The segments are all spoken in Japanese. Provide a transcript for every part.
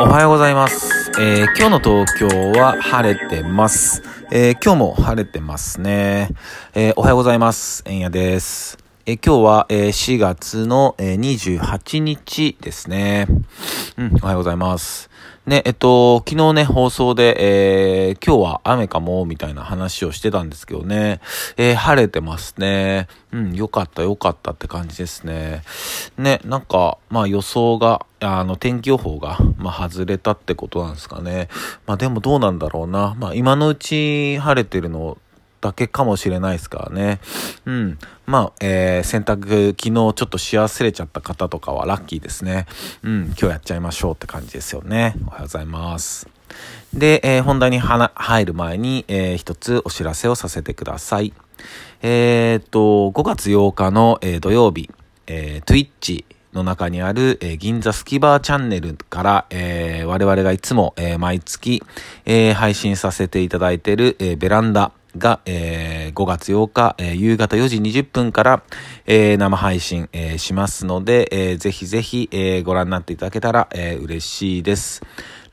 おはようございます。えー今日の東京は晴れてます。えー今日も晴れてますね。えーおはようございます。えんやです。え今日は、え4月の、え28日ですね。うん、おはようございます。ね、えっと、昨日ね、放送で、えー今日は雨かも、みたいな話をしてたんですけどね、えー晴れてますね。うん、よかった、よかったって感じですね。ね、なんか、まあ予想が、あの、天気予報が、まあ外れたってことなんですかね。まあでもどうなんだろうな。まあ今のうち晴れてるのだけかもしれないですからね。うん。まあ、えー、洗濯、昨日ちょっとし忘れちゃった方とかはラッキーですね。うん、今日やっちゃいましょうって感じですよね。おはようございます。で、えー本題にはな入る前に、えー一つお知らせをさせてください。えーっと、5月8日の、えー土曜日、えー、Twitch の中にある、えー銀座スキバーチャンネルから、えー我々がいつも、えー毎月、えー配信させていただいている、えーベランダが、えー5月8日、えー夕方4時20分から、えー生配信、えーしますので、えーぜひぜひ、えーご覧になっていただけたら、えー嬉しいです。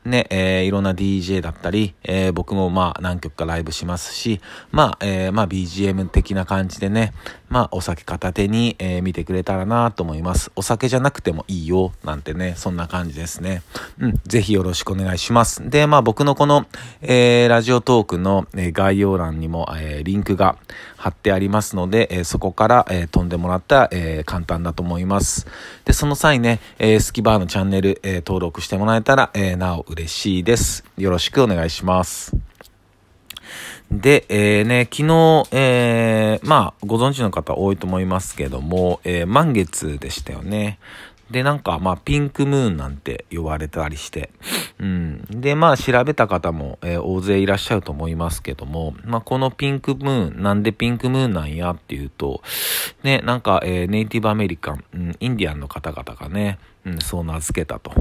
ね、えーいろんな DJ だったり、えー僕もまあ何曲かライブしますし、まあ、えーまあ BGM 的な感じでね、まあお酒片手に、えー見てくれたらなと思います。お酒じゃなくてもいいよ、なんてね、そんな感じですね。うん、ぜひよろしくお願いします。で、まあ僕のこの、えーラジオトークの、えー概要欄にも、えーリンクが貼ってありますので、えーそこから、えー飛んでもらったら、えー簡単だと思います。で、その際ね、えースキバーのチャンネル、えー登録してもらえたら、えーなお嬉しいです。よろしくお願いします。で、えーね、昨日、えーまあ、ご存知の方多いと思いますけども、えー満月でしたよね。で、なんか、まあ、ピンクムーンなんて呼ばれたりして、うん。で、まあ、調べた方も、えー大勢いらっしゃると思いますけども、まあ、このピンクムーン、なんでピンクムーンなんやっていうと、ね、なんか、えーネイティブアメリカン、うん、インディアンの方々がね、うん、そう名付けたと。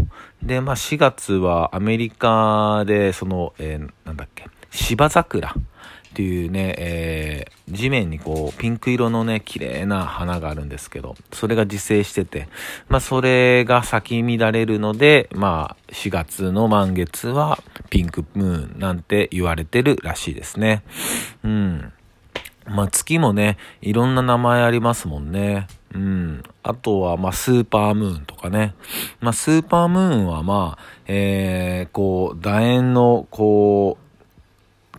で、まあ、4月はアメリカで、その、えーなんだっけ、芝桜っていうね、えー地面にこう、ピンク色のね、綺麗な花があるんですけど、それが自生してて、まあ、それが咲き乱れるので、まあ、4月の満月はピンクムーンなんて言われてるらしいですね。うん。まあ、月もね、いろんな名前ありますもんね。うん。あとは、まあ、スーパームーンとかね。まあ、スーパームーンは、まあ、えー、こう、楕円の、こう、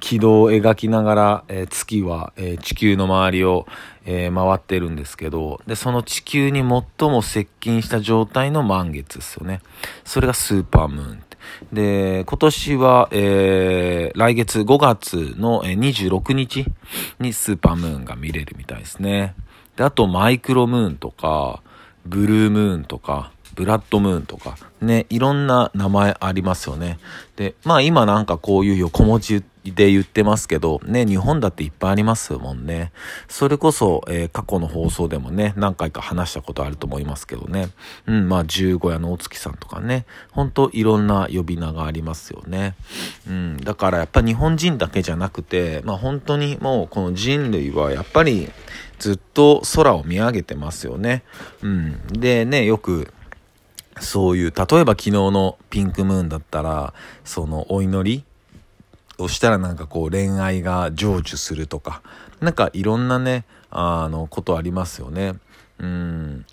軌道を描きながら、えー月は、えー地球の周りを、えー回ってるんですけど、で、その地球に最も接近した状態の満月ですよね。それがスーパームーン。で、今年は、えー来月5月の26日にスーパームーンが見れるみたいですね。で、あとマイクロムーンとか、ブルームーンとか、ブラッドムーンとか、ね、いろんな名前ありますよね。で、まあ今なんかこういう横文字で言ってますけど、ね、日本だっていっぱいありますもんね。それこそ、えー過去の放送でもね、何回か話したことあると思いますけどね。うん、まあ十五夜のお月さんとかね、ほんといろんな呼び名がありますよね。うん、だからやっぱ日本人だけじゃなくて、まあ本当にもうこの人類はやっぱりずっと空を見上げてますよね。うん。でね、よく、そういう、例えば昨日のピンクムーンだったら、そのお祈りをしたらなんかこう恋愛が成就するとか、なんかいろんなね、あの、ことありますよね。うん。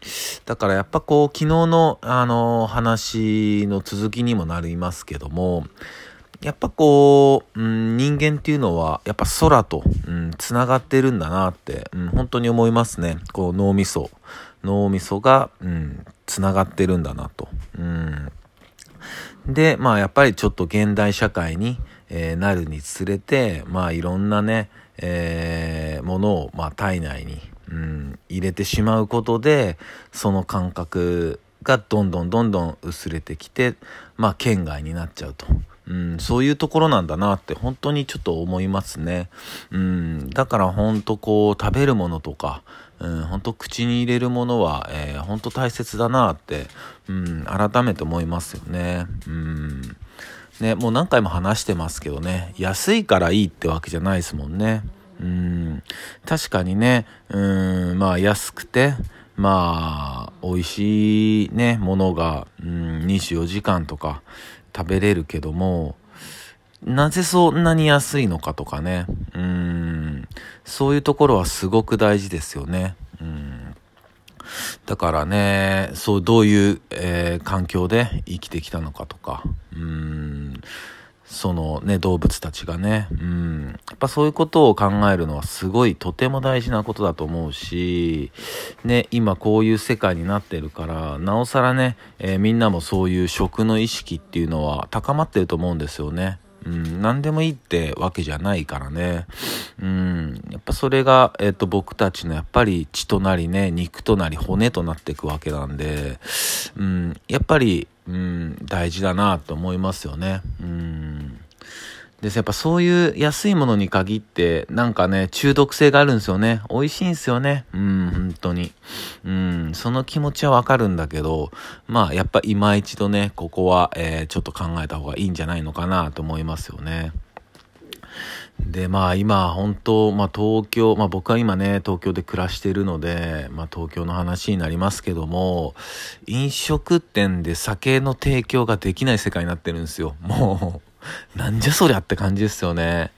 だからやっぱこう昨日のあの話の続きにもなりますけども、やっぱこう、うん、人間っていうのはやっぱ空と、うん、つながってるんだなって、うん、本当に思いますね。こう脳みそ。脳みそが、うん、つながってるんだなと。うん。で、まあやっぱりちょっと現代社会に、えーなるにつれて、まあいろんなね、えーものを、まあ体内に、うん、入れてしまうことで、その感覚がどんどんどんどん薄れてきて、まあ県外になっちゃうと。うん、そういうところなんだなって本当にちょっと思いますね。うん、だから本当こう食べるものとか、うん、本当口に入れるものは、えー、本当大切だなって、うん、改めて思いますよね。うん。ね、もう何回も話してますけどね、安いからいいってわけじゃないですもんね。うん。確かにね、うん、まあ安くて、まあ、美味しいね、ものが、うん、24時間とか食べれるけども、なぜそんなに安いのかとかね。うん。そういうところはすごく大事ですよね。だからね、そう、どういう、えー、環境で生きてきたのかとか。うん。そのね、動物たちがね、うん。やっぱそういうことを考えるのはすごいとても大事なことだと思うし、ね、今こういう世界になってるから、なおさらね、えー、みんなもそういう食の意識っていうのは高まってると思うんですよね。うん、何でもいいってわけじゃないからね。うん、やっぱそれが、えっ、ー、と、僕たちのやっぱり血となりね、肉となり骨となっていくわけなんで、うん、やっぱり、うん、大事だなと思いますよね。うんですやっぱそういう安いものに限ってなんかね中毒性があるんですよね。美味しいんですよね。うん本当に。うんその気持ちはわかるんだけどまあやっぱ今一度ねここは、えー、ちょっと考えた方がいいんじゃないのかなと思いますよね。で、まあ今、本当、まあ東京、まあ僕は今ね、東京で暮らしてるので、まあ東京の話になりますけども、飲食店で酒の提供ができない世界になってるんですよ。もう、なんじゃそりゃって感じですよね。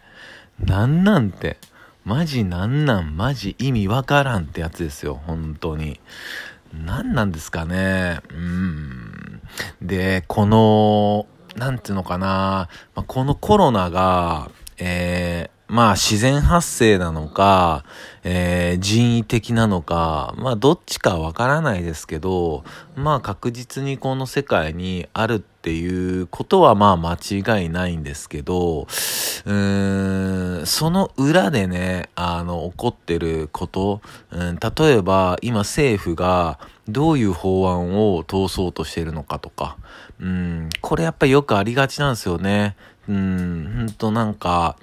なんなんて。マジなんなんマジ意味わからんってやつですよ。本当に。何なんですかね。うん。で、この、なんていうのかな、ま、このコロナが、えー、まあ自然発生なのか、えー、人為的なのか、まあどっちかわからないですけど、まあ確実にこの世界にあるっていうことはまあ間違いないんですけど、うーん、その裏でね、あの、起こってること、うん、例えば今政府がどういう法案を通そうとしてるのかとか、うん、これやっぱよくありがちなんですよね。うん、ほんとなんか、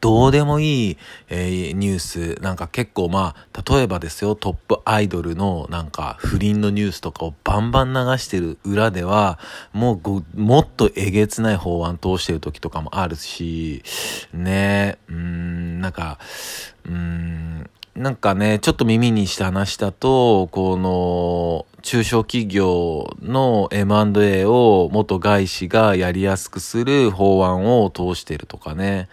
どうでもいい、えー、ニュース、なんか結構まあ、例えばですよ、トップアイドルのなんか不倫のニュースとかをバンバン流してる裏では、もうご、もっとえげつない法案通してる時とかもあるし、ね、うん、なんか、うん、なんかね、ちょっと耳にした話だと、この、中小企業の M&A を元外資がやりやすくする法案を通してるとかね。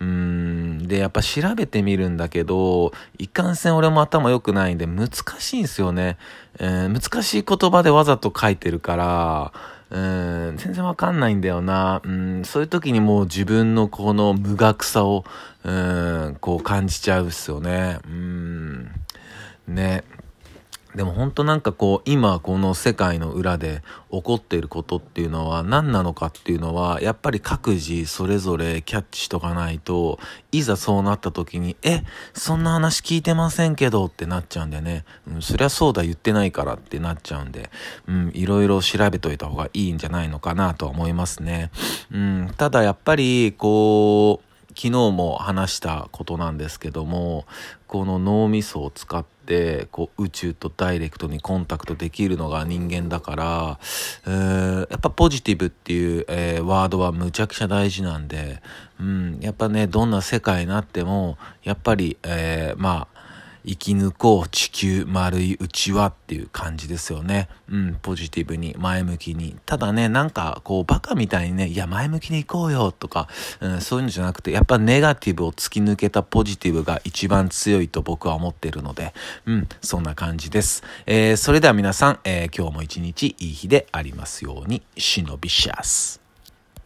うん。で、やっぱ調べてみるんだけど、いかんせん俺も頭良くないんで難しいんすよね。えー、難しい言葉でわざと書いてるから、うん、全然わかんないんだよな。うん、そういう時にもう自分のこの無学さを、うん、こう感じちゃうっすよね。うん、ね。でも本当なんかこう今この世界の裏で起こっていることっていうのは何なのかっていうのはやっぱり各自それぞれキャッチしとかないといざそうなった時にえそんな話聞いてませんけどってなっちゃうんでね、うん、そりゃそうだ言ってないからってなっちゃうんで、うん、いろいろ調べといた方がいいんじゃないのかなとは思いますね。うん、ただやっぱりこう昨日も話したことなんですけどもこの脳みそを使ってこう宇宙とダイレクトにコンタクトできるのが人間だから、えー、やっぱポジティブっていう、えー、ワードはむちゃくちゃ大事なんで、うん、やっぱねどんな世界になってもやっぱり、えー、まあ生き抜こう地球丸いうちはっていう感じですよね。うん、ポジティブに前向きに。ただね、なんかこうバカみたいにね、いや前向きに行こうよとか、うん、そういうのじゃなくて、やっぱネガティブを突き抜けたポジティブが一番強いと僕は思ってるので、うん、そんな感じです。えー、それでは皆さん、えー、今日も一日いい日でありますように、シノビシャス。